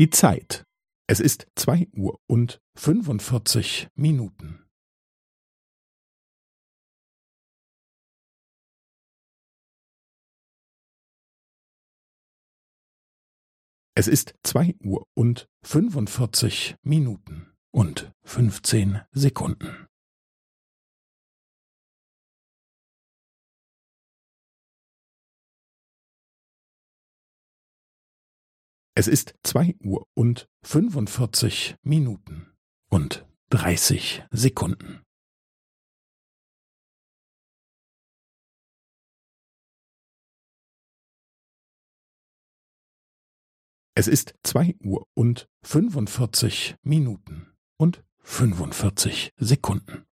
Die Zeit. Es ist zwei Uhr und fünfundvierzig Minuten. Es ist zwei Uhr und fünfundvierzig Minuten und fünfzehn Sekunden. Es ist zwei Uhr und fünfundvierzig Minuten und dreißig Sekunden. Es ist zwei Uhr und fünfundvierzig Minuten und fünfundvierzig Sekunden.